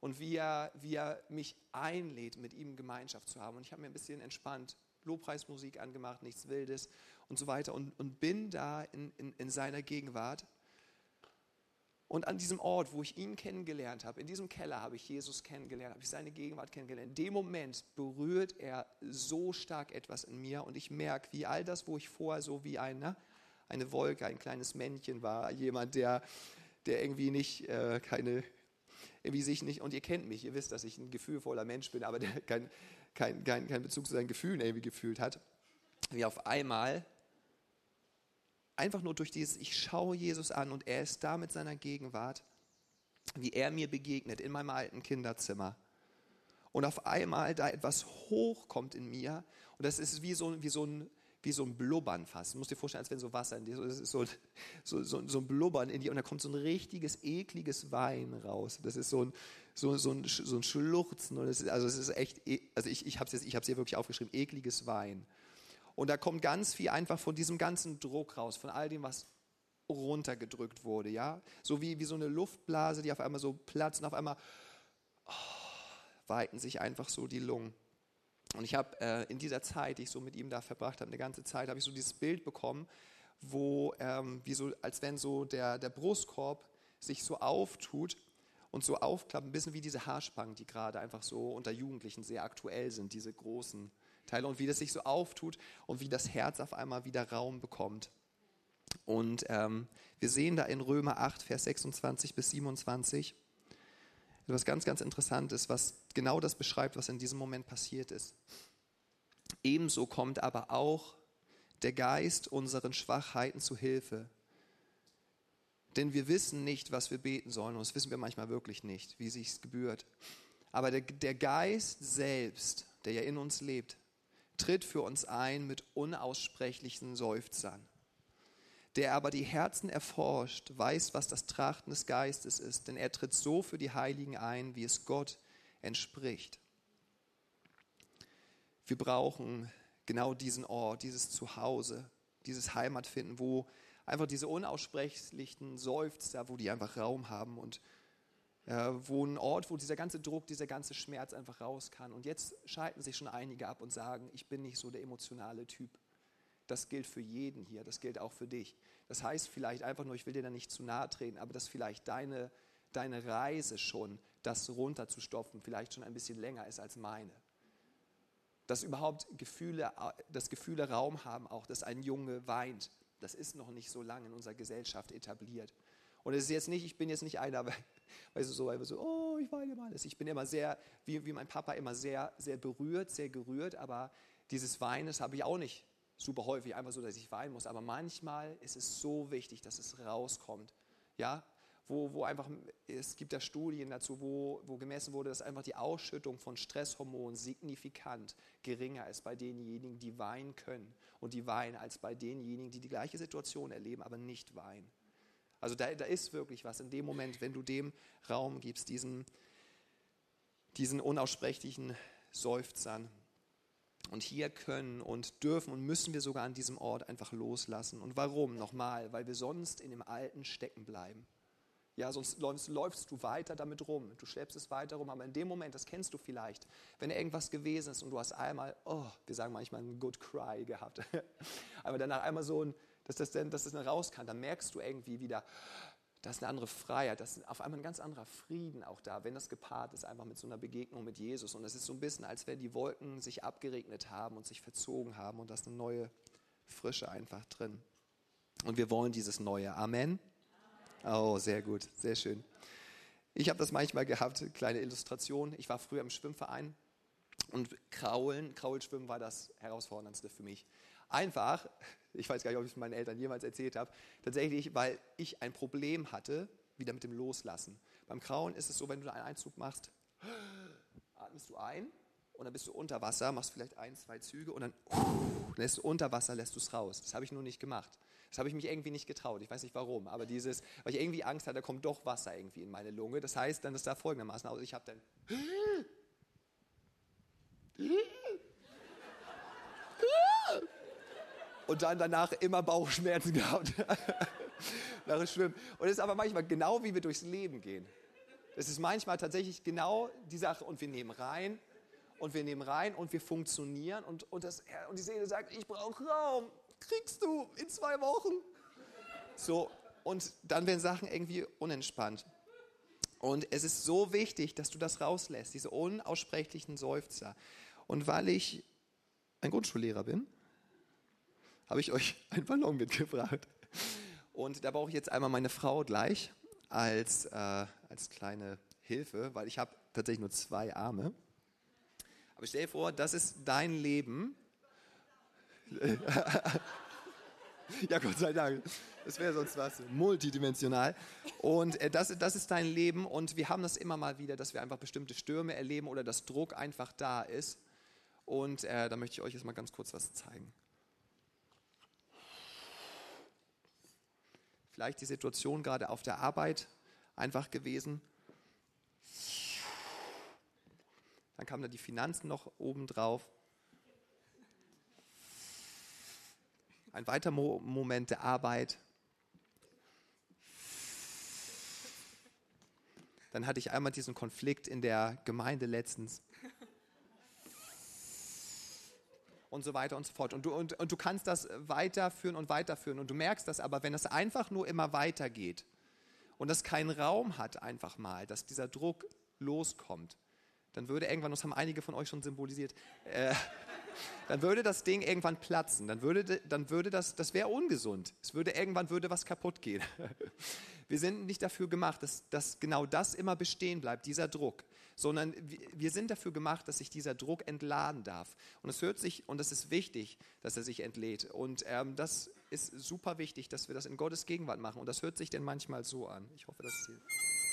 und wie er, wie er mich einlädt, mit ihm Gemeinschaft zu haben. Und ich habe mir ein bisschen entspannt Lobpreismusik angemacht, nichts Wildes und so weiter und, und bin da in, in, in seiner Gegenwart und an diesem Ort, wo ich ihn kennengelernt habe, in diesem Keller habe ich Jesus kennengelernt, habe ich seine Gegenwart kennengelernt. In dem Moment berührt er so stark etwas in mir und ich merke, wie all das, wo ich vorher so wie eine, eine Wolke, ein kleines Männchen war, jemand, der, der irgendwie nicht, äh, keine, irgendwie sich nicht, und ihr kennt mich, ihr wisst, dass ich ein gefühlvoller Mensch bin, aber der keinen kein, kein, kein Bezug zu seinen Gefühlen irgendwie gefühlt hat, wie auf einmal einfach nur durch dieses, ich schaue Jesus an und er ist da mit seiner Gegenwart, wie er mir begegnet in meinem alten Kinderzimmer. Und auf einmal da etwas hochkommt in mir und das ist wie so, wie so ein wie so ein Blubbern fast. Du musst dir vorstellen, als wenn so Wasser in dir, das ist so, so, so, so ein Blubbern in dir und da kommt so ein richtiges, ekliges Wein raus. Das ist so ein, so, so ein, so ein Schluchzen. Und das ist, also es ist echt, e, also ich, ich habe es hier wirklich aufgeschrieben, ekliges Wein. Und da kommt ganz viel einfach von diesem ganzen Druck raus, von all dem, was runtergedrückt wurde, ja. So wie, wie so eine Luftblase, die auf einmal so platzt und auf einmal oh, weiten sich einfach so die Lungen. Und ich habe äh, in dieser Zeit, die ich so mit ihm da verbracht habe, eine ganze Zeit, habe ich so dieses Bild bekommen, wo, ähm, wie so, als wenn so der, der Brustkorb sich so auftut und so aufklappt, ein bisschen wie diese Haarspangen, die gerade einfach so unter Jugendlichen sehr aktuell sind, diese großen Teile und wie das sich so auftut und wie das Herz auf einmal wieder Raum bekommt. Und ähm, wir sehen da in Römer 8, Vers 26 bis 27, etwas ganz, ganz Interessantes, was genau das beschreibt, was in diesem Moment passiert ist. Ebenso kommt aber auch der Geist unseren Schwachheiten zu Hilfe. Denn wir wissen nicht, was wir beten sollen, und das wissen wir manchmal wirklich nicht, wie sich's gebührt. Aber der, der Geist selbst, der ja in uns lebt, tritt für uns ein mit unaussprechlichen Seufzern. Der aber die Herzen erforscht, weiß, was das Trachten des Geistes ist, denn er tritt so für die Heiligen ein, wie es Gott entspricht. Wir brauchen genau diesen Ort, dieses Zuhause, dieses Heimatfinden, wo einfach diese unaussprechlichen Seufzer, wo die einfach Raum haben und wo ein Ort, wo dieser ganze Druck, dieser ganze Schmerz einfach raus kann. Und jetzt schalten sich schon einige ab und sagen, ich bin nicht so der emotionale Typ. Das gilt für jeden hier, das gilt auch für dich. Das heißt vielleicht einfach nur, ich will dir da nicht zu nahe treten, aber dass vielleicht deine, deine Reise schon, das runterzustopfen, vielleicht schon ein bisschen länger ist als meine. Dass überhaupt Gefühle, dass Gefühle Raum haben, auch dass ein Junge weint, das ist noch nicht so lange in unserer Gesellschaft etabliert. Und es ist jetzt nicht, ich bin jetzt nicht einer, weißt du, so, so oh, ich weine mal alles. Ich bin immer sehr, wie, wie mein Papa, immer sehr, sehr berührt, sehr gerührt, aber dieses Weinen, das habe ich auch nicht super häufig, einfach so, dass ich weinen muss. Aber manchmal ist es so wichtig, dass es rauskommt. Ja, wo, wo einfach, es gibt da Studien dazu, wo, wo gemessen wurde, dass einfach die Ausschüttung von Stresshormonen signifikant geringer ist bei denjenigen, die weinen können und die weinen, als bei denjenigen, die die gleiche Situation erleben, aber nicht weinen. Also da, da ist wirklich was in dem Moment, wenn du dem Raum gibst, diesen, diesen unaussprechlichen Seufzern. Und hier können und dürfen und müssen wir sogar an diesem Ort einfach loslassen. Und warum? Nochmal, weil wir sonst in dem Alten stecken bleiben. Ja, sonst läufst, läufst, du weiter damit rum. Du schleppst es weiter rum. Aber in dem Moment, das kennst du vielleicht, wenn irgendwas gewesen ist und du hast einmal, oh, wir sagen manchmal einen Good Cry gehabt. aber danach einmal so ein, dass das, dann, dass das dann raus kann, dann merkst du irgendwie wieder, da ist eine andere Freiheit, da ist auf einmal ein ganz anderer Frieden auch da, wenn das gepaart ist einfach mit so einer Begegnung mit Jesus. Und es ist so ein bisschen, als wenn die Wolken sich abgeregnet haben und sich verzogen haben und da ist eine neue Frische einfach drin. Und wir wollen dieses Neue. Amen. Oh, sehr gut, sehr schön. Ich habe das manchmal gehabt, kleine Illustration. Ich war früher im Schwimmverein und Kraulen, Kraulschwimmen war das Herausforderndste für mich. Einfach, ich weiß gar nicht, ob ich es meinen Eltern jemals erzählt habe, tatsächlich, weil ich ein Problem hatte, wieder mit dem Loslassen. Beim Krauen ist es so, wenn du einen Einzug machst, atmest du ein und dann bist du unter Wasser, machst vielleicht ein, zwei Züge und dann lässt du unter Wasser, lässt du es raus. Das habe ich nur nicht gemacht. Das habe ich mich irgendwie nicht getraut. Ich weiß nicht warum, aber dieses, weil ich irgendwie Angst hatte, da kommt doch Wasser irgendwie in meine Lunge. Das heißt, dann ist da folgendermaßen aus. Ich habe dann und dann danach immer Bauchschmerzen gehabt. nach dem Schwimmen. Und es ist aber manchmal genau, wie wir durchs Leben gehen. Es ist manchmal tatsächlich genau die Sache und wir nehmen rein und wir nehmen rein und wir funktionieren und, und, das, und die Seele sagt, ich brauche Raum, kriegst du in zwei Wochen. So, und dann werden Sachen irgendwie unentspannt. Und es ist so wichtig, dass du das rauslässt, diese unaussprechlichen Seufzer. Und weil ich ein Grundschullehrer bin, habe ich euch einen Ballon mitgebracht. Und da brauche ich jetzt einmal meine Frau gleich als, äh, als kleine Hilfe, weil ich habe tatsächlich nur zwei Arme. Aber stell dir vor, das ist dein Leben. ja, Gott sei Dank. Das wäre sonst was. Multidimensional. Und äh, das, das ist dein Leben. Und wir haben das immer mal wieder, dass wir einfach bestimmte Stürme erleben oder dass Druck einfach da ist. Und äh, da möchte ich euch jetzt mal ganz kurz was zeigen. Vielleicht die Situation gerade auf der Arbeit einfach gewesen. Dann kamen da die Finanzen noch obendrauf. Ein weiterer Mo Moment der Arbeit. Dann hatte ich einmal diesen Konflikt in der Gemeinde letztens. Und so weiter und so fort. Und du, und, und du kannst das weiterführen und weiterführen. Und du merkst das aber, wenn es einfach nur immer weitergeht und das keinen Raum hat, einfach mal, dass dieser Druck loskommt, dann würde irgendwann, das haben einige von euch schon symbolisiert, äh, dann würde das Ding irgendwann platzen. Dann würde, dann würde das, das wäre ungesund. Es würde irgendwann würde was kaputt gehen. Wir sind nicht dafür gemacht, dass, dass genau das immer bestehen bleibt, dieser Druck, sondern wir sind dafür gemacht, dass sich dieser Druck entladen darf. Und es hört sich, und es ist wichtig, dass er sich entlädt. Und ähm, das ist super wichtig, dass wir das in Gottes Gegenwart machen. Und das hört sich denn manchmal so an. Ich hoffe, dass es hier.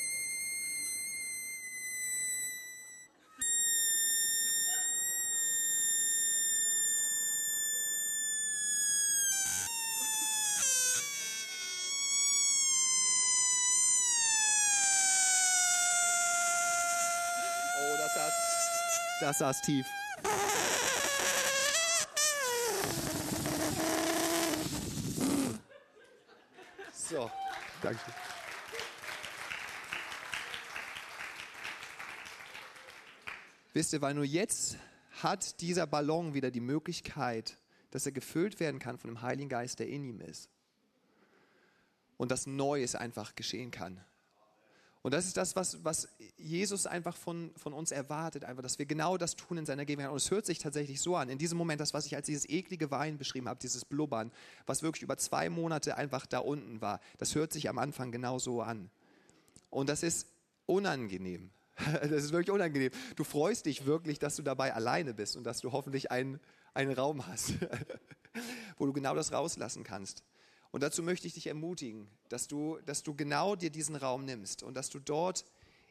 Das saß tief. So, danke. Wisst ihr, weil nur jetzt hat dieser Ballon wieder die Möglichkeit, dass er gefüllt werden kann von dem Heiligen Geist, der in ihm ist. Und dass Neues einfach geschehen kann. Und das ist das, was, was Jesus einfach von, von uns erwartet, einfach, dass wir genau das tun in seiner Gegenwart. Und es hört sich tatsächlich so an. In diesem Moment, das, was ich als dieses eklige Wein beschrieben habe, dieses Blubbern, was wirklich über zwei Monate einfach da unten war, das hört sich am Anfang genau so an. Und das ist unangenehm. Das ist wirklich unangenehm. Du freust dich wirklich, dass du dabei alleine bist und dass du hoffentlich einen, einen Raum hast, wo du genau das rauslassen kannst. Und dazu möchte ich dich ermutigen, dass du, dass du genau dir diesen Raum nimmst und dass du dort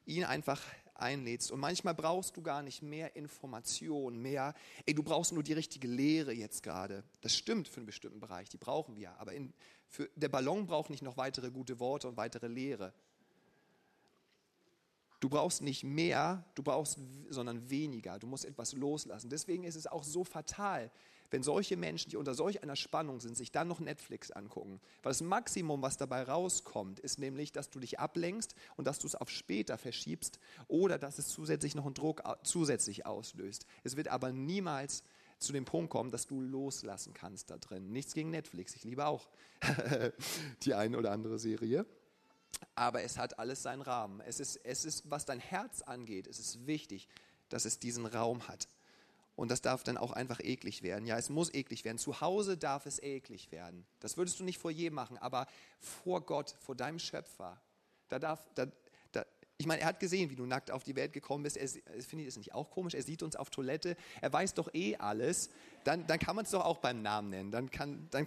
ihn einfach einlädst. Und manchmal brauchst du gar nicht mehr Information, mehr, ey, du brauchst nur die richtige Lehre jetzt gerade. Das stimmt für einen bestimmten Bereich, die brauchen wir. Aber in, für, der Ballon braucht nicht noch weitere gute Worte und weitere Lehre. Du brauchst nicht mehr, du brauchst, sondern weniger. Du musst etwas loslassen. Deswegen ist es auch so fatal, wenn solche Menschen, die unter solch einer Spannung sind, sich dann noch Netflix angucken. Weil das Maximum, was dabei rauskommt, ist nämlich, dass du dich ablenkst und dass du es auf später verschiebst oder dass es zusätzlich noch einen Druck zusätzlich auslöst. Es wird aber niemals zu dem Punkt kommen, dass du loslassen kannst da drin. Nichts gegen Netflix, ich liebe auch die eine oder andere Serie. Aber es hat alles seinen Rahmen. Es ist, es ist, was dein Herz angeht, es ist wichtig, dass es diesen Raum hat. Und das darf dann auch einfach eklig werden. Ja, es muss eklig werden. Zu Hause darf es eklig werden. Das würdest du nicht vor jedem machen, aber vor Gott, vor deinem Schöpfer, da darf, da, da, ich meine, er hat gesehen, wie du nackt auf die Welt gekommen bist. Er, finde ich das nicht auch komisch? Er sieht uns auf Toilette. Er weiß doch eh alles. Dann, dann kann man es doch auch beim Namen nennen. Dann kann, dann,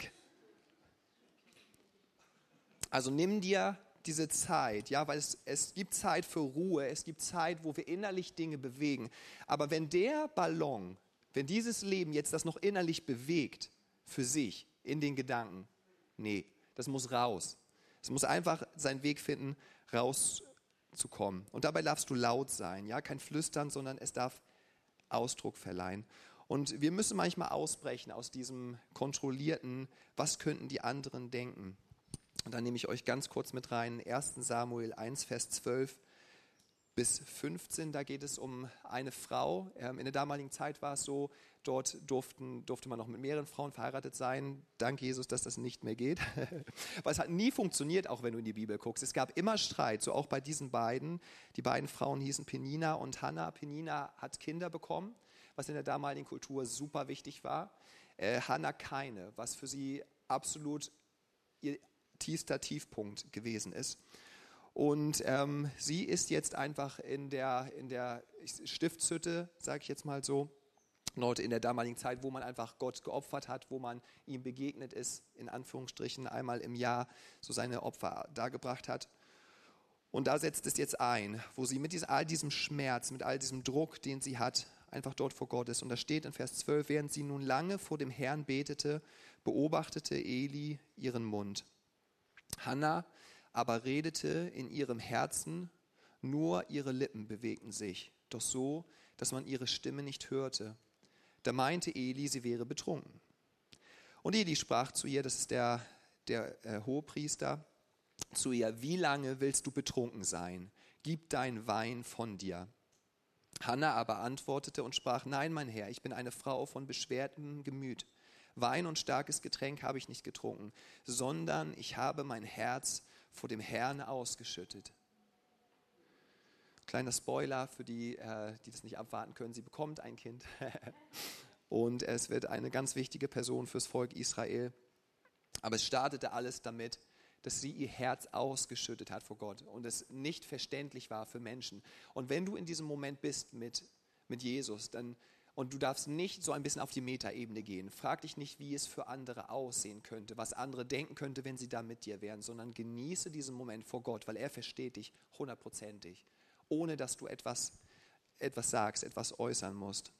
also nimm dir diese Zeit, ja, weil es, es gibt Zeit für Ruhe, es gibt Zeit, wo wir innerlich Dinge bewegen. Aber wenn der Ballon, wenn dieses Leben jetzt das noch innerlich bewegt, für sich, in den Gedanken, nee, das muss raus. Es muss einfach seinen Weg finden, rauszukommen. Und dabei darfst du laut sein, ja, kein Flüstern, sondern es darf Ausdruck verleihen. Und wir müssen manchmal ausbrechen aus diesem kontrollierten, was könnten die anderen denken. Und dann nehme ich euch ganz kurz mit rein, 1 Samuel 1, Vers 12 bis 15, da geht es um eine Frau. Ähm, in der damaligen Zeit war es so, dort durften, durfte man noch mit mehreren Frauen verheiratet sein. Dank Jesus, dass das nicht mehr geht. Weil es hat nie funktioniert, auch wenn du in die Bibel guckst. Es gab immer Streit, so auch bei diesen beiden. Die beiden Frauen hießen Penina und Hannah. Penina hat Kinder bekommen, was in der damaligen Kultur super wichtig war. Äh, Hannah keine, was für sie absolut ihr tiefster Tiefpunkt gewesen ist. Und ähm, sie ist jetzt einfach in der, in der Stiftshütte, sage ich jetzt mal so, Leute in der damaligen Zeit, wo man einfach Gott geopfert hat, wo man ihm begegnet ist, in Anführungsstrichen einmal im Jahr so seine Opfer dargebracht hat. Und da setzt es jetzt ein, wo sie mit all diesem Schmerz, mit all diesem Druck, den sie hat, einfach dort vor Gott ist. Und da steht in Vers 12, während sie nun lange vor dem Herrn betete, beobachtete Eli ihren Mund. Hannah aber redete in ihrem Herzen, nur ihre Lippen bewegten sich, doch so, dass man ihre Stimme nicht hörte. Da meinte Eli, sie wäre betrunken. Und Eli sprach zu ihr, das ist der, der äh, Hohepriester, zu ihr, wie lange willst du betrunken sein? Gib dein Wein von dir. Hannah aber antwortete und sprach, nein, mein Herr, ich bin eine Frau von beschwertem Gemüt. Wein und starkes Getränk habe ich nicht getrunken, sondern ich habe mein Herz vor dem Herrn ausgeschüttet. Kleiner Spoiler für die, äh, die das nicht abwarten können, sie bekommt ein Kind. und es wird eine ganz wichtige Person fürs Volk Israel. Aber es startete alles damit, dass sie ihr Herz ausgeschüttet hat vor Gott und es nicht verständlich war für Menschen. Und wenn du in diesem Moment bist mit, mit Jesus, dann und du darfst nicht so ein bisschen auf die Metaebene gehen. Frag dich nicht, wie es für andere aussehen könnte, was andere denken könnte, wenn sie da mit dir wären, sondern genieße diesen Moment vor Gott, weil er versteht dich hundertprozentig, ohne dass du etwas, etwas sagst, etwas äußern musst.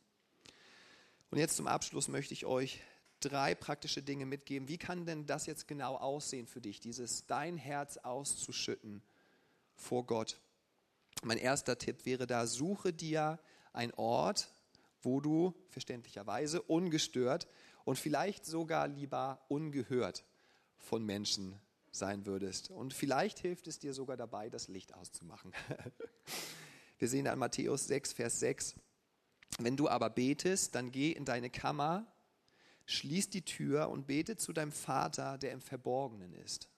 Und jetzt zum Abschluss möchte ich euch drei praktische Dinge mitgeben. Wie kann denn das jetzt genau aussehen für dich, dieses dein Herz auszuschütten vor Gott? Mein erster Tipp wäre da, suche dir einen Ort, wo du verständlicherweise ungestört und vielleicht sogar lieber ungehört von Menschen sein würdest. Und vielleicht hilft es dir sogar dabei, das Licht auszumachen. Wir sehen an Matthäus 6, Vers 6. Wenn du aber betest, dann geh in deine Kammer, schließ die Tür und bete zu deinem Vater, der im Verborgenen ist.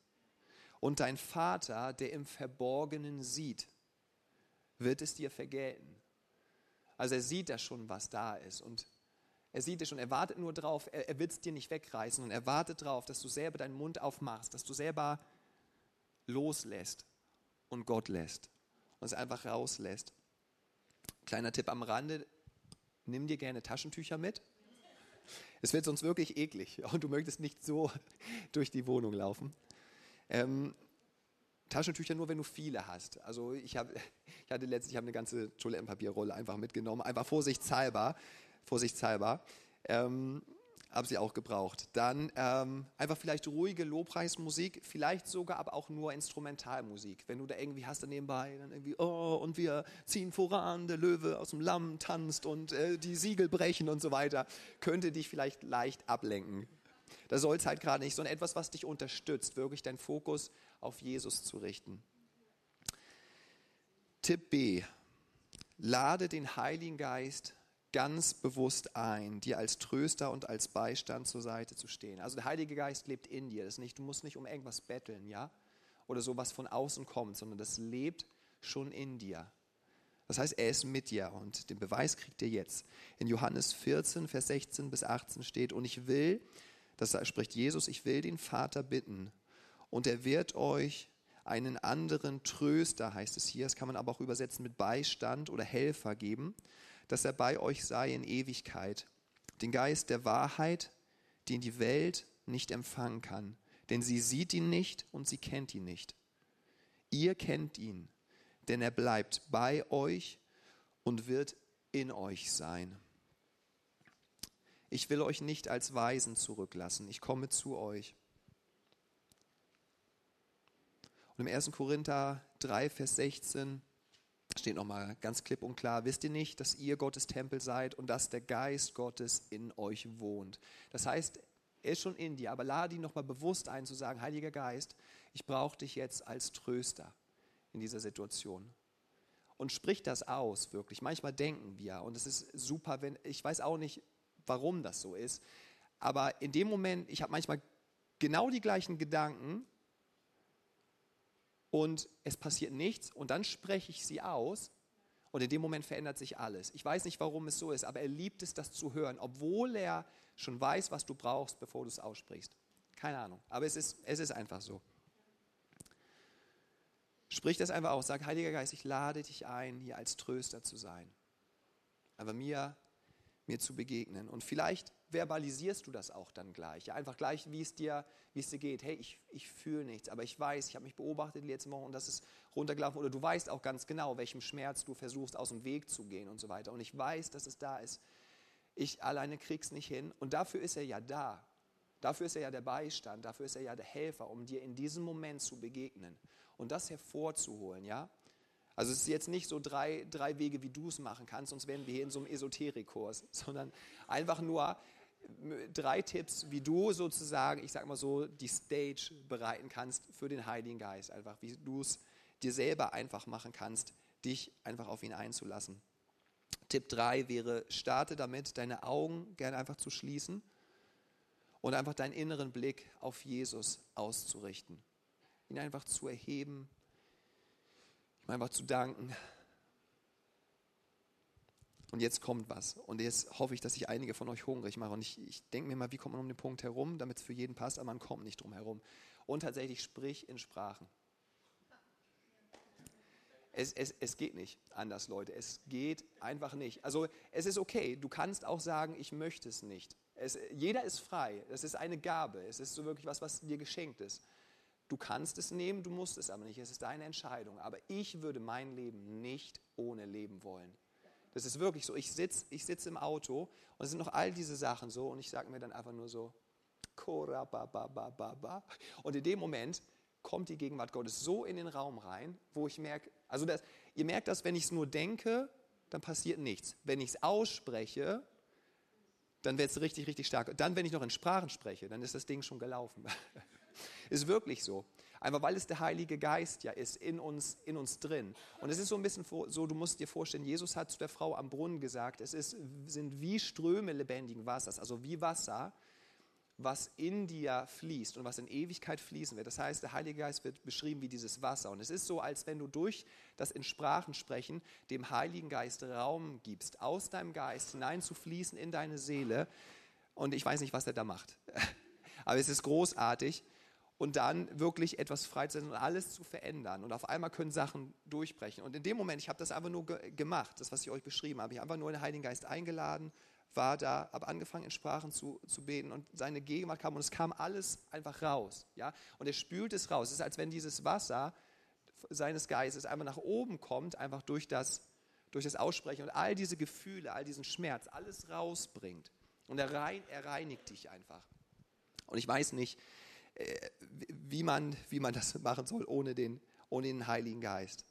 Und dein Vater, der im Verborgenen sieht, wird es dir vergelten. Also er sieht ja schon, was da ist. Und er sieht es schon, er wartet nur drauf, er, er will es dir nicht wegreißen und er wartet drauf, dass du selber deinen Mund aufmachst, dass du selber loslässt und Gott lässt und es einfach rauslässt. Kleiner Tipp am Rande, nimm dir gerne Taschentücher mit. Es wird sonst wirklich eklig und du möchtest nicht so durch die Wohnung laufen. Ähm, Taschentücher nur, wenn du viele hast. Also ich, hab, ich hatte letztlich, ich habe eine ganze Toilettenpapierrolle einfach mitgenommen, einfach vorsichtshalber, vorsichtshalber. Ähm, habe sie auch gebraucht. Dann ähm, einfach vielleicht ruhige Lobpreismusik, vielleicht sogar aber auch nur Instrumentalmusik. Wenn du da irgendwie hast dann nebenbei, dann irgendwie, oh, und wir ziehen voran, der Löwe aus dem Lamm tanzt und äh, die Siegel brechen und so weiter, könnte dich vielleicht leicht ablenken. Da soll es halt gerade nicht, sondern etwas, was dich unterstützt, wirklich deinen Fokus auf Jesus zu richten. Tipp B. Lade den Heiligen Geist ganz bewusst ein, dir als Tröster und als Beistand zur Seite zu stehen. Also der Heilige Geist lebt in dir. Das nicht, du musst nicht um irgendwas betteln, ja? Oder so was von außen kommt, sondern das lebt schon in dir. Das heißt, er ist mit dir und den Beweis kriegt ihr jetzt. In Johannes 14, Vers 16 bis 18 steht, und ich will, das spricht Jesus, ich will den Vater bitten und er wird euch einen anderen Tröster, heißt es hier, das kann man aber auch übersetzen mit Beistand oder Helfer geben, dass er bei euch sei in Ewigkeit, den Geist der Wahrheit, den die Welt nicht empfangen kann, denn sie sieht ihn nicht und sie kennt ihn nicht. Ihr kennt ihn, denn er bleibt bei euch und wird in euch sein. Ich will euch nicht als Weisen zurücklassen, ich komme zu euch. Und im 1. Korinther 3, Vers 16 steht nochmal ganz klipp und klar, wisst ihr nicht, dass ihr Gottes Tempel seid und dass der Geist Gottes in euch wohnt. Das heißt, er ist schon in dir, aber lade ihn nochmal bewusst ein zu sagen, Heiliger Geist, ich brauche dich jetzt als Tröster in dieser Situation. Und sprich das aus, wirklich. Manchmal denken wir, und es ist super, wenn, ich weiß auch nicht, warum das so ist, aber in dem Moment, ich habe manchmal genau die gleichen Gedanken, und es passiert nichts und dann spreche ich sie aus und in dem Moment verändert sich alles. Ich weiß nicht, warum es so ist, aber er liebt es, das zu hören, obwohl er schon weiß, was du brauchst, bevor du es aussprichst. Keine Ahnung, aber es ist, es ist einfach so. Sprich das einfach aus, sag, Heiliger Geist, ich lade dich ein, hier als Tröster zu sein. Aber mir, mir zu begegnen. Und vielleicht verbalisierst du das auch dann gleich. Ja, einfach gleich, wie es dir, wie es dir geht. Hey, ich, ich fühle nichts, aber ich weiß, ich habe mich beobachtet die letzten Wochen und das ist runtergelaufen. Oder du weißt auch ganz genau, welchem Schmerz du versuchst, aus dem Weg zu gehen und so weiter. Und ich weiß, dass es da ist. Ich alleine krieg's nicht hin. Und dafür ist er ja da. Dafür ist er ja der Beistand, dafür ist er ja der Helfer, um dir in diesem Moment zu begegnen und das hervorzuholen, ja. Also es ist jetzt nicht so drei, drei Wege, wie du es machen kannst, sonst wären wir hier in so einem Esoterikkurs, sondern einfach nur, drei Tipps, wie du sozusagen, ich sag mal so, die Stage bereiten kannst für den Heiligen Geist. Einfach, wie du es dir selber einfach machen kannst, dich einfach auf ihn einzulassen. Tipp 3 wäre, starte damit, deine Augen gerne einfach zu schließen und einfach deinen inneren Blick auf Jesus auszurichten. Ihn einfach zu erheben, ihm einfach zu danken, und jetzt kommt was. Und jetzt hoffe ich, dass ich einige von euch hungrig mache. Und ich, ich denke mir mal, wie kommt man um den Punkt herum, damit es für jeden passt, aber man kommt nicht drum herum. und tatsächlich sprich in Sprachen. Es, es, es geht nicht anders, Leute. Es geht einfach nicht. Also es ist okay. Du kannst auch sagen, ich möchte es nicht. Es, jeder ist frei. Das ist eine Gabe. Es ist so wirklich was, was dir geschenkt ist. Du kannst es nehmen, du musst es aber nicht. Es ist deine Entscheidung. Aber ich würde mein Leben nicht ohne leben wollen. Das ist wirklich so. Ich sitze ich sitz im Auto und es sind noch all diese Sachen so und ich sage mir dann einfach nur so, und in dem Moment kommt die Gegenwart Gottes so in den Raum rein, wo ich merke, also das, ihr merkt das, wenn ich es nur denke, dann passiert nichts. Wenn ich es ausspreche, dann wird es richtig, richtig stark. Dann, wenn ich noch in Sprachen spreche, dann ist das Ding schon gelaufen. ist wirklich so. Einfach weil es der Heilige Geist ja ist, in uns, in uns drin. Und es ist so ein bisschen so, du musst dir vorstellen, Jesus hat zu der Frau am Brunnen gesagt, es ist, sind wie Ströme lebendigen Wassers, also wie Wasser, was in dir fließt und was in Ewigkeit fließen wird. Das heißt, der Heilige Geist wird beschrieben wie dieses Wasser. Und es ist so, als wenn du durch das in Sprachen sprechen dem Heiligen Geist Raum gibst, aus deinem Geist hinein zu fließen in deine Seele. Und ich weiß nicht, was er da macht. Aber es ist großartig. Und dann wirklich etwas freizusetzen und alles zu verändern. Und auf einmal können Sachen durchbrechen. Und in dem Moment, ich habe das einfach nur gemacht, das, was ich euch beschrieben habe. Ich habe einfach nur den Heiligen Geist eingeladen, war da, habe angefangen in Sprachen zu, zu beten und seine Gegenwart kam und es kam alles einfach raus. Ja? Und er spült es raus. Es ist, als wenn dieses Wasser seines Geistes einfach nach oben kommt, einfach durch das, durch das Aussprechen und all diese Gefühle, all diesen Schmerz, alles rausbringt. Und er, rein, er reinigt dich einfach. Und ich weiß nicht, wie man, wie man das machen soll ohne den, ohne den Heiligen Geist.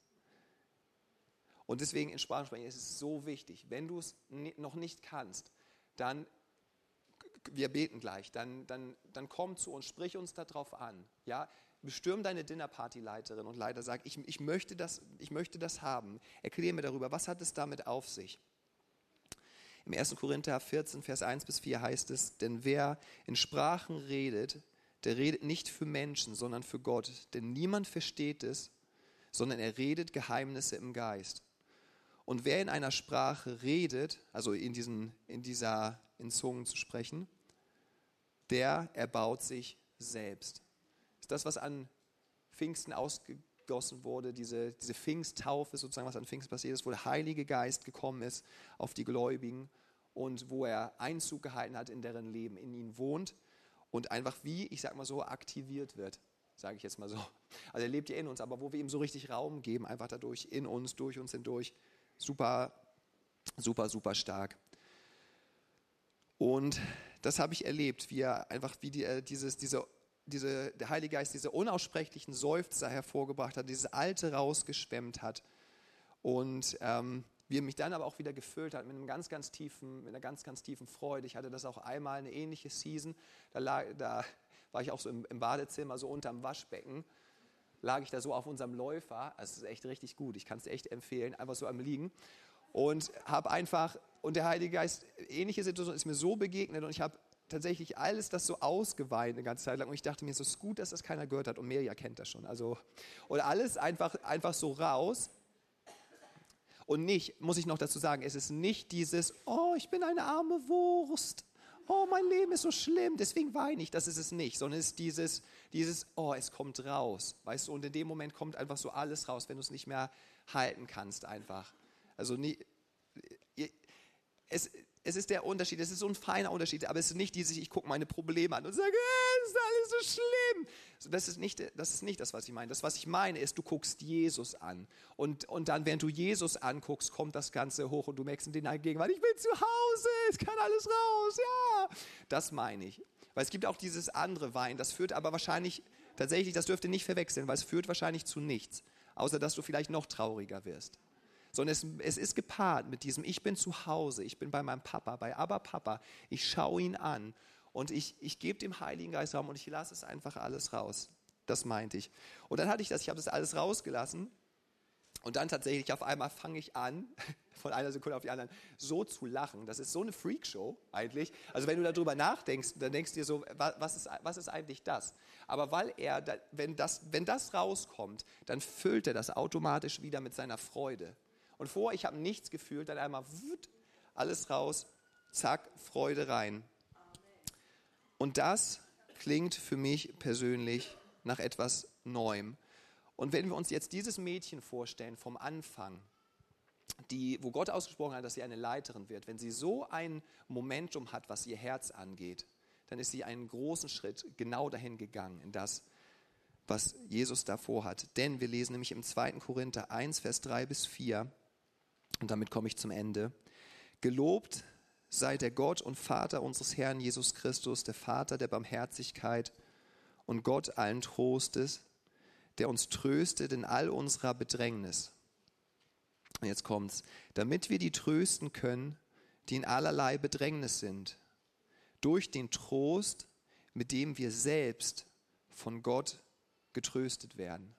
Und deswegen in Sprachen sprechen ist es so wichtig. Wenn du es noch nicht kannst, dann, wir beten gleich, dann, dann, dann komm zu uns, sprich uns darauf an. Ja? Bestürm deine Dinnerparty-Leiterin und Leiter, sag, ich, ich, möchte das, ich möchte das haben. Erkläre mir darüber, was hat es damit auf sich? Im 1. Korinther 14, Vers 1 bis 4 heißt es, denn wer in Sprachen redet, der redet nicht für Menschen, sondern für Gott. Denn niemand versteht es, sondern er redet Geheimnisse im Geist. Und wer in einer Sprache redet, also in, diesen, in dieser, in Zungen zu sprechen, der erbaut sich selbst. Das ist das, was an Pfingsten ausgegossen wurde, diese, diese Pfingsttaufe sozusagen, was an Pfingsten passiert ist, wo der Heilige Geist gekommen ist auf die Gläubigen und wo er Einzug gehalten hat in deren Leben, in ihnen wohnt und einfach wie, ich sag mal so, aktiviert wird, sage ich jetzt mal so. Also er lebt ja in uns, aber wo wir ihm so richtig Raum geben, einfach dadurch, in uns, durch uns hindurch, super, super, super stark. Und das habe ich erlebt, wie er einfach, wie die, äh, dieses, diese, diese, der Heilige Geist diese unaussprechlichen Seufzer hervorgebracht hat, dieses Alte rausgeschwemmt hat. Und ähm, wie er mich dann aber auch wieder gefüllt hat mit, einem ganz, ganz tiefen, mit einer ganz, ganz tiefen Freude. Ich hatte das auch einmal, eine ähnliche Season. Da, lag, da war ich auch so im, im Badezimmer, so unterm Waschbecken lag ich da so auf unserem Läufer. Das ist echt richtig gut. Ich kann es echt empfehlen, einfach so am Liegen. Und habe einfach, und der Heilige Geist, ähnliche Situation ist mir so begegnet und ich habe tatsächlich alles das so ausgeweint eine ganze Zeit lang. Und ich dachte mir, es ist gut, dass das keiner gehört hat. Und Mirja kennt das schon. Also, und alles einfach, einfach so raus. Und nicht, muss ich noch dazu sagen, es ist nicht dieses, oh, ich bin eine arme Wurst oh, mein Leben ist so schlimm, deswegen weine ich. Das ist es nicht, sondern es ist dieses, dieses, oh, es kommt raus. Weißt du, und in dem Moment kommt einfach so alles raus, wenn du es nicht mehr halten kannst, einfach. Also, nie, es, es ist der Unterschied, es ist so ein feiner Unterschied, aber es ist nicht dieses, ich gucke meine Probleme an und sage, äh, es ist alles so schlimm. Das ist, nicht, das ist nicht das, was ich meine. Das, was ich meine, ist, du guckst Jesus an. Und, und dann, während du Jesus anguckst, kommt das Ganze hoch und du merkst in den Gegenwart, ich bin zu Hause, es kann alles raus, ja. Das meine ich. Weil es gibt auch dieses andere Wein, das führt aber wahrscheinlich, tatsächlich, das dürfte nicht verwechseln, weil es führt wahrscheinlich zu nichts, außer dass du vielleicht noch trauriger wirst sondern es, es ist gepaart mit diesem, ich bin zu Hause, ich bin bei meinem Papa, bei Aber Papa, ich schaue ihn an und ich, ich gebe dem Heiligen Geist Raum und ich lasse es einfach alles raus. Das meinte ich. Und dann hatte ich das, ich habe das alles rausgelassen und dann tatsächlich auf einmal fange ich an, von einer Sekunde auf die andere, so zu lachen. Das ist so eine Freakshow eigentlich. Also wenn du darüber nachdenkst, dann denkst du dir so, was ist, was ist eigentlich das? Aber weil er, wenn das, wenn das rauskommt, dann füllt er das automatisch wieder mit seiner Freude. Und vor, ich habe nichts gefühlt, dann einmal wut, alles raus, zack, Freude rein. Und das klingt für mich persönlich nach etwas Neuem. Und wenn wir uns jetzt dieses Mädchen vorstellen vom Anfang, die, wo Gott ausgesprochen hat, dass sie eine Leiterin wird, wenn sie so ein Momentum hat, was ihr Herz angeht, dann ist sie einen großen Schritt genau dahin gegangen, in das, was Jesus davor hat. Denn wir lesen nämlich im 2. Korinther 1, Vers 3 bis 4, und damit komme ich zum Ende. Gelobt sei der Gott und Vater unseres Herrn Jesus Christus, der Vater der Barmherzigkeit und Gott allen Trostes, der uns tröstet in all unserer Bedrängnis. Und jetzt kommt's, damit wir die trösten können, die in allerlei Bedrängnis sind, durch den Trost, mit dem wir selbst von Gott getröstet werden.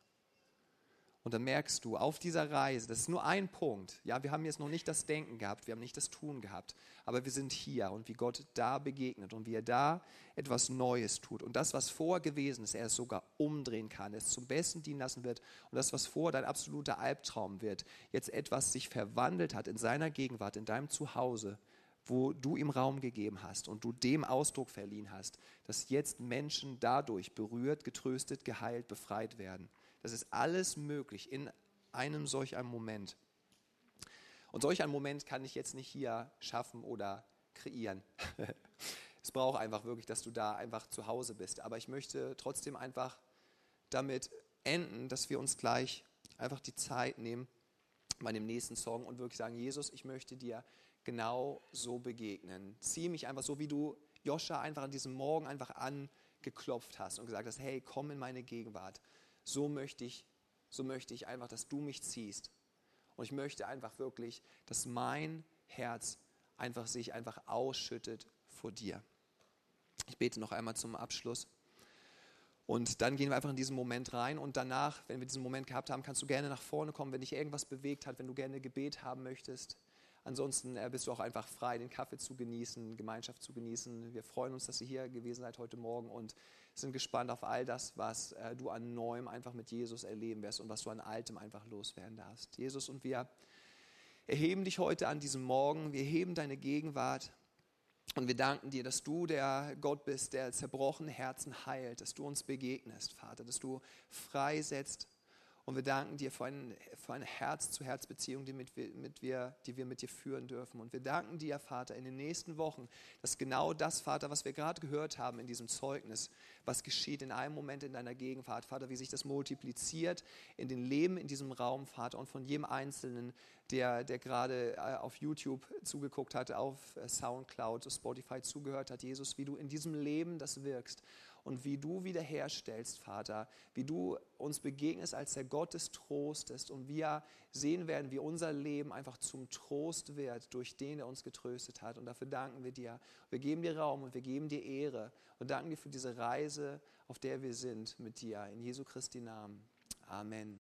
Und dann merkst du, auf dieser Reise, das ist nur ein Punkt. Ja, wir haben jetzt noch nicht das Denken gehabt, wir haben nicht das Tun gehabt, aber wir sind hier und wie Gott da begegnet und wie er da etwas Neues tut. Und das, was vorher gewesen ist, er es sogar umdrehen kann, es zum Besten dienen lassen wird. Und das, was vorher dein absoluter Albtraum wird, jetzt etwas sich verwandelt hat in seiner Gegenwart, in deinem Zuhause, wo du ihm Raum gegeben hast und du dem Ausdruck verliehen hast, dass jetzt Menschen dadurch berührt, getröstet, geheilt, befreit werden. Das ist alles möglich in einem solch einem Moment. Und solch einen Moment kann ich jetzt nicht hier schaffen oder kreieren. es braucht einfach wirklich, dass du da einfach zu Hause bist. Aber ich möchte trotzdem einfach damit enden, dass wir uns gleich einfach die Zeit nehmen bei dem nächsten Song und wirklich sagen, Jesus, ich möchte dir genau so begegnen. Zieh mich einfach so, wie du Joscha einfach an diesem Morgen einfach angeklopft hast und gesagt hast, hey, komm in meine Gegenwart so möchte ich, so möchte ich einfach, dass du mich ziehst. Und ich möchte einfach wirklich, dass mein Herz einfach sich einfach ausschüttet vor dir. Ich bete noch einmal zum Abschluss. Und dann gehen wir einfach in diesen Moment rein und danach, wenn wir diesen Moment gehabt haben, kannst du gerne nach vorne kommen, wenn dich irgendwas bewegt hat, wenn du gerne Gebet haben möchtest. Ansonsten äh, bist du auch einfach frei, den Kaffee zu genießen, Gemeinschaft zu genießen. Wir freuen uns, dass ihr hier gewesen seid heute Morgen und sind gespannt auf all das, was äh, du an Neuem einfach mit Jesus erleben wirst und was du an Altem einfach loswerden darfst. Jesus und wir erheben dich heute an diesem Morgen, wir heben deine Gegenwart und wir danken dir, dass du der Gott bist, der zerbrochene Herzen heilt, dass du uns begegnest, Vater, dass du freisetzt und wir danken dir für, ein, für eine Herz-zu-Herz-Beziehung, die, mit, mit wir, die wir mit dir führen dürfen. Und wir danken dir, Vater, in den nächsten Wochen, dass genau das, Vater, was wir gerade gehört haben in diesem Zeugnis, was geschieht in einem Moment in deiner Gegenwart, Vater, wie sich das multipliziert in den Leben in diesem Raum, Vater, und von jedem Einzelnen, der, der gerade äh, auf YouTube zugeguckt hat, auf äh, Soundcloud, Spotify zugehört hat, Jesus, wie du in diesem Leben das wirkst und wie du wiederherstellst, Vater, wie du uns begegnest als der Gott des Trostes und wir sehen werden, wie unser Leben einfach zum Trost wird durch den, der uns getröstet hat. Und dafür danken wir dir. Wir geben dir Raum und wir geben dir Ehre und danken dir für diese Reise, auf der wir sind mit dir. In Jesu Christi Namen. Amen.